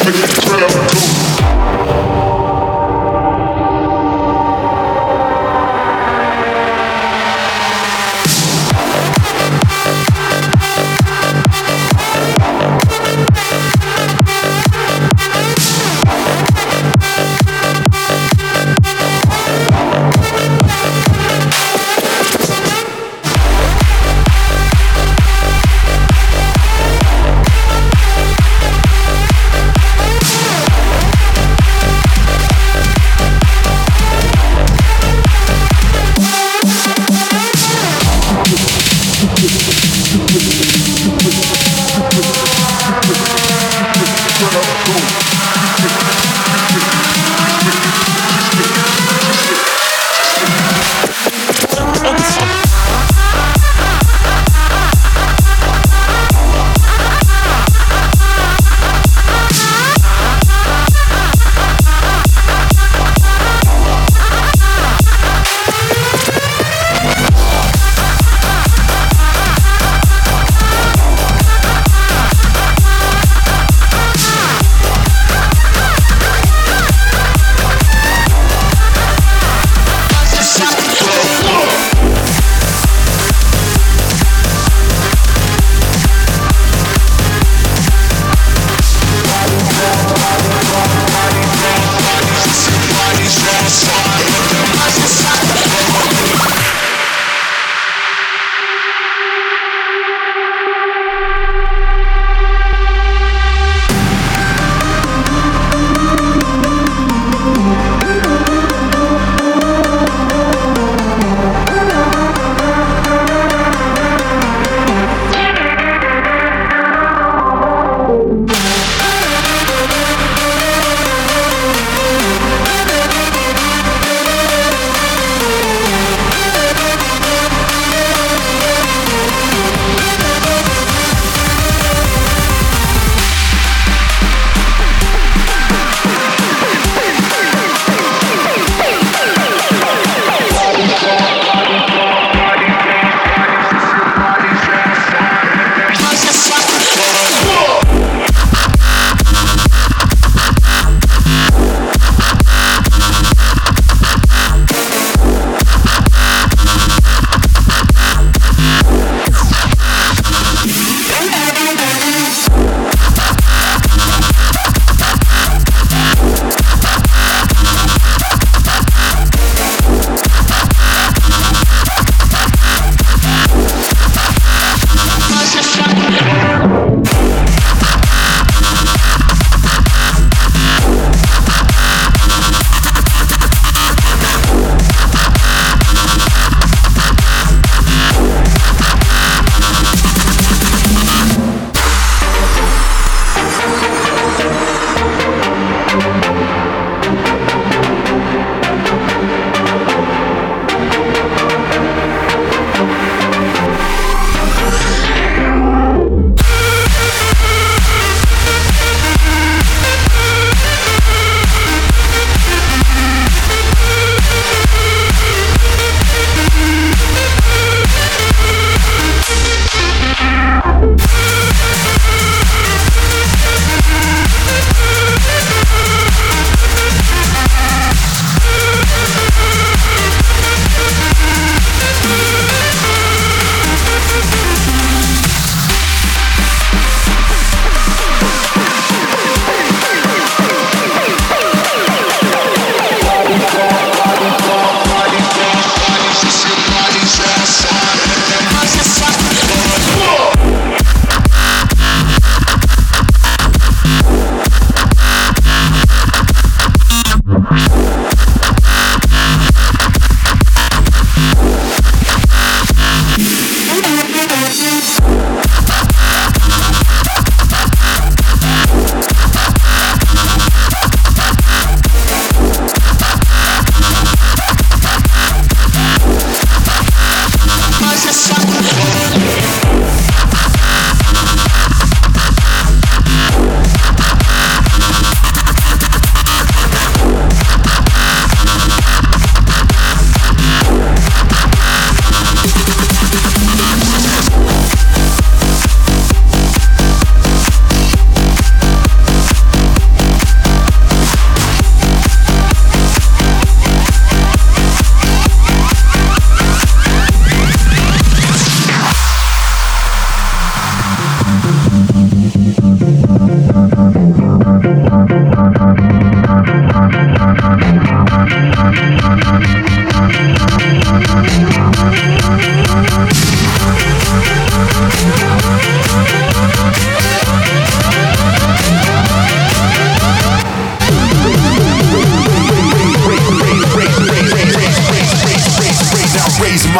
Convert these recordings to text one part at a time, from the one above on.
Christmas.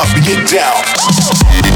And get down.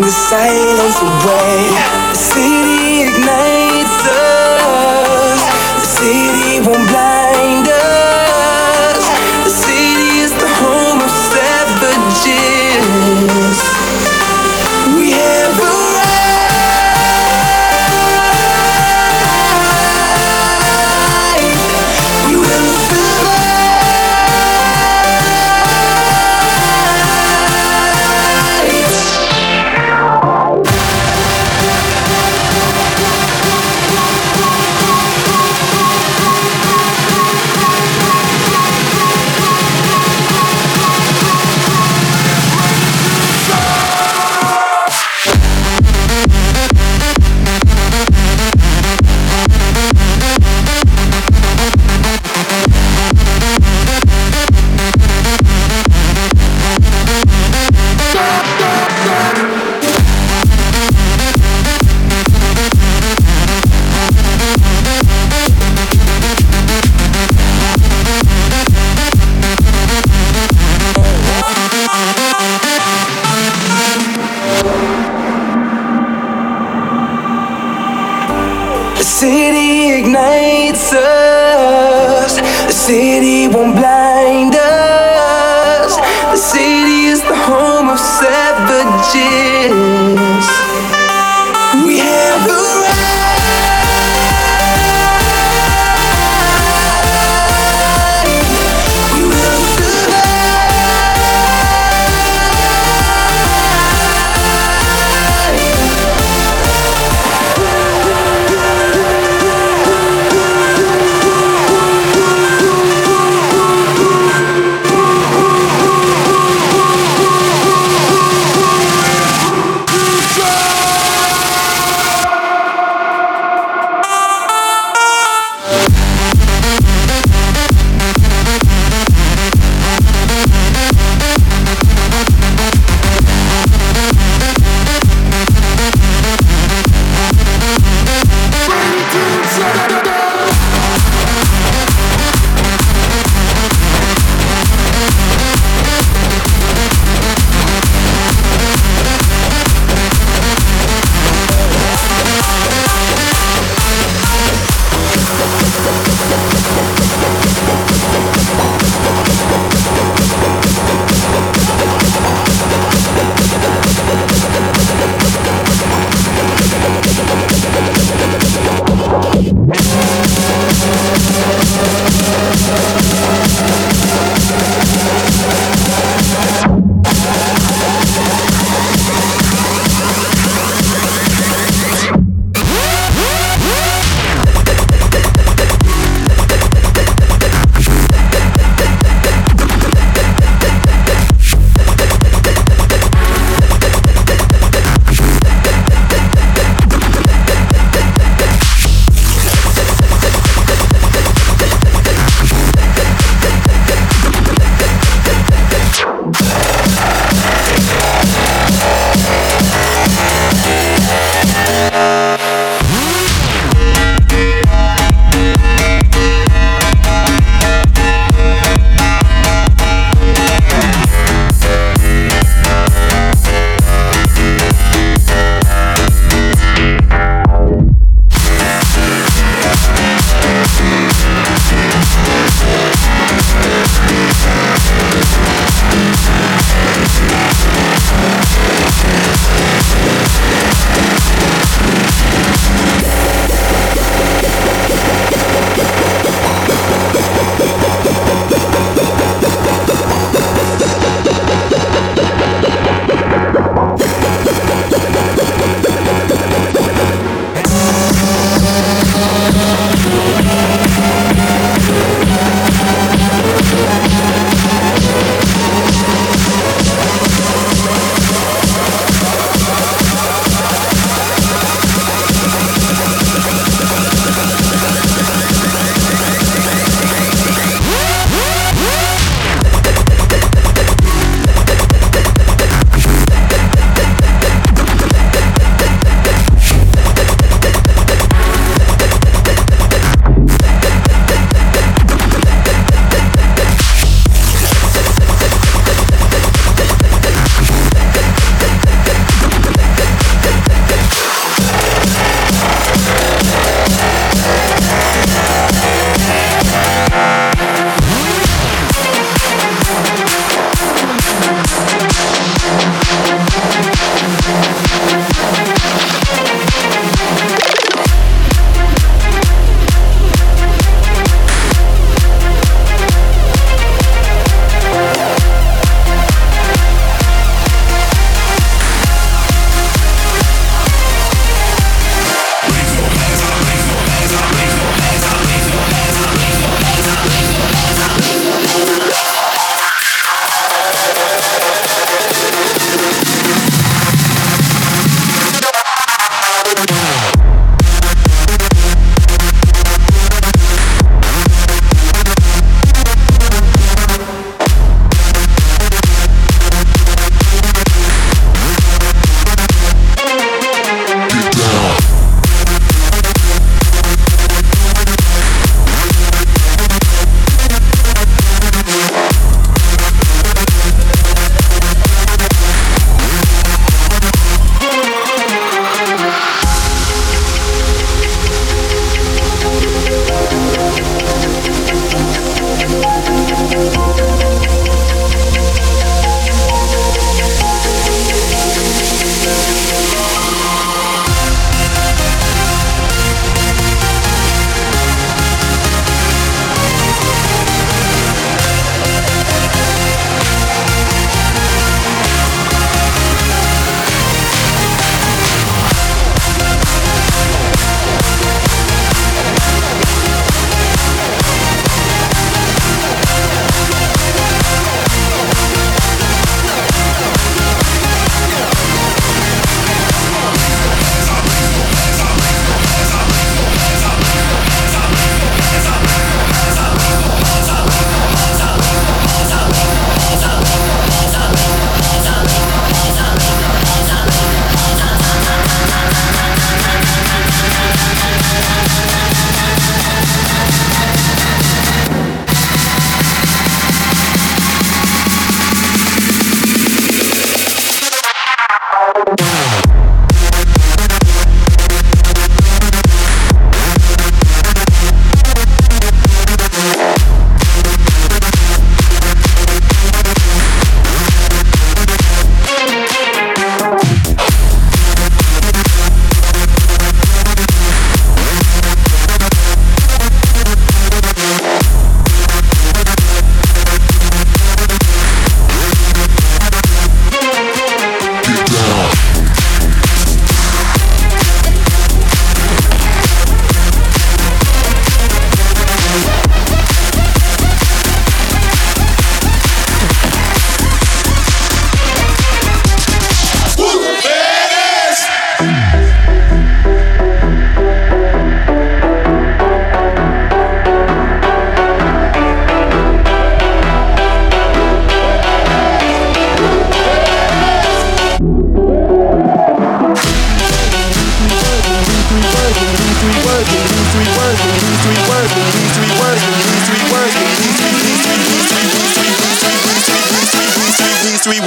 The silence away. The city ignites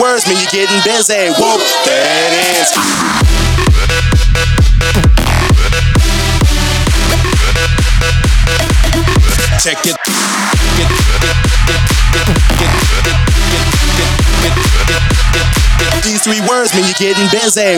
words mean you're getting busy. Whoop, it is. Check it. These three words mean you're getting busy.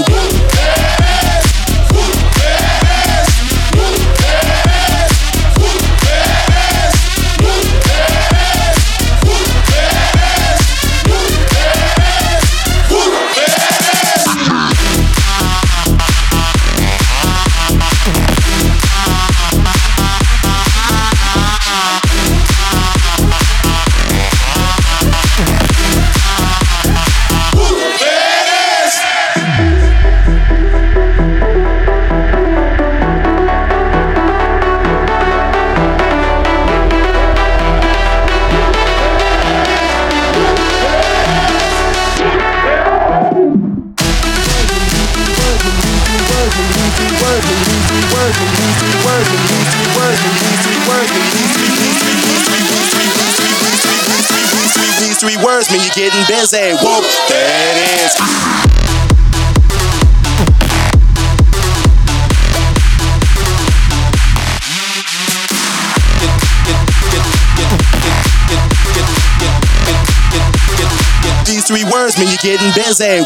Words mean you're getting busy. Whoop, there it is. These three words mean you're getting busy.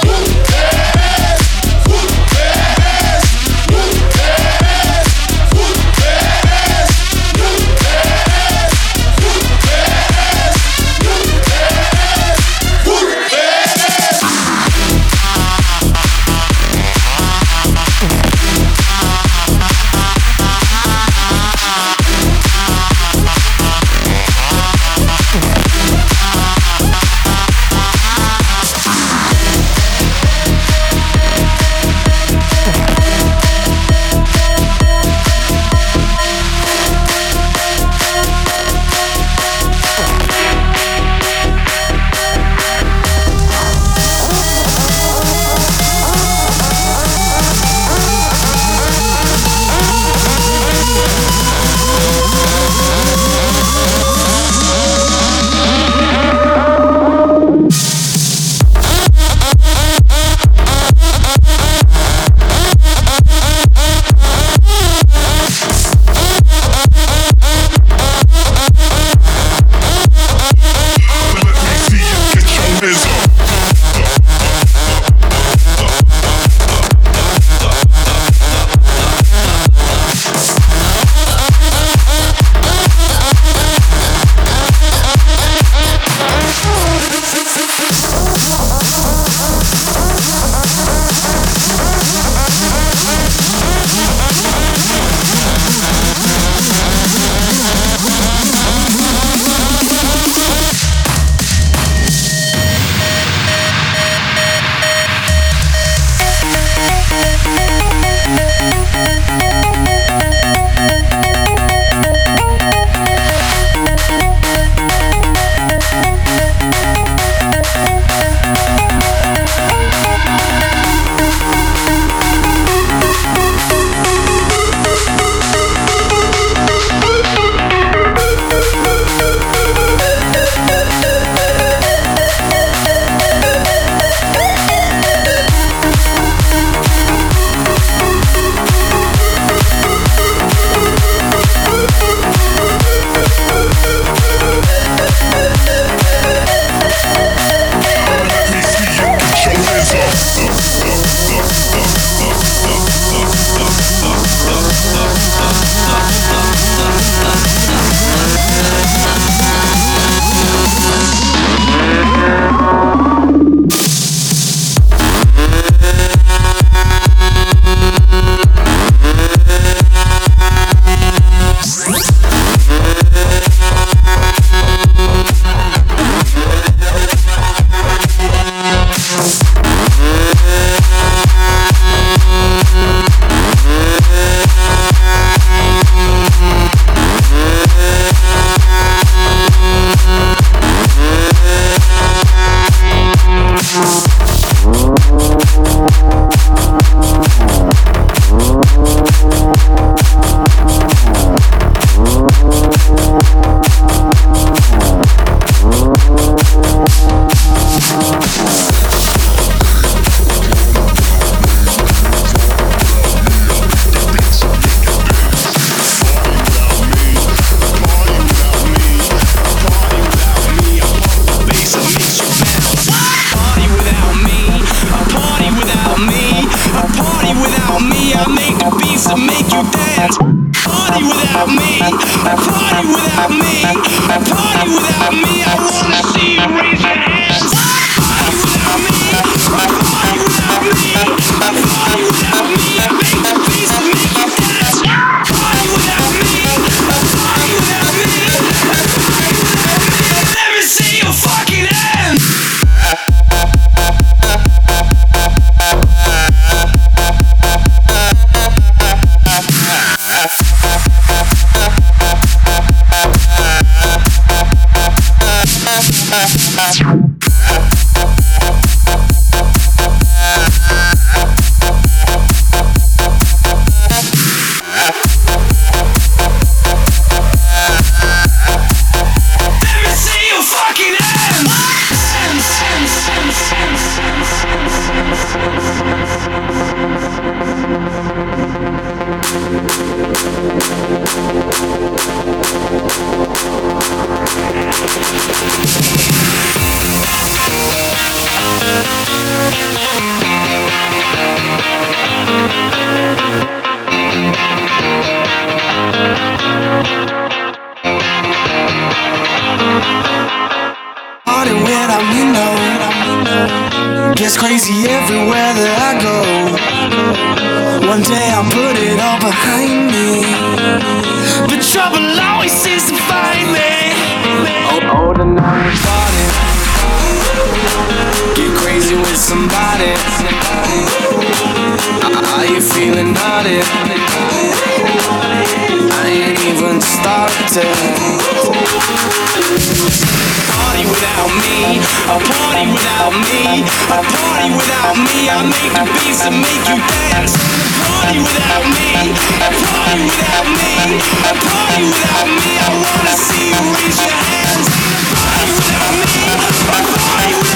Party without me, a party without me, a party without me. I make the beats make you dance. Party without me, a party without me, a party without me. I wanna see you raise your hands. Party without me, a party without.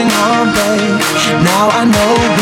on, babe. Now I know.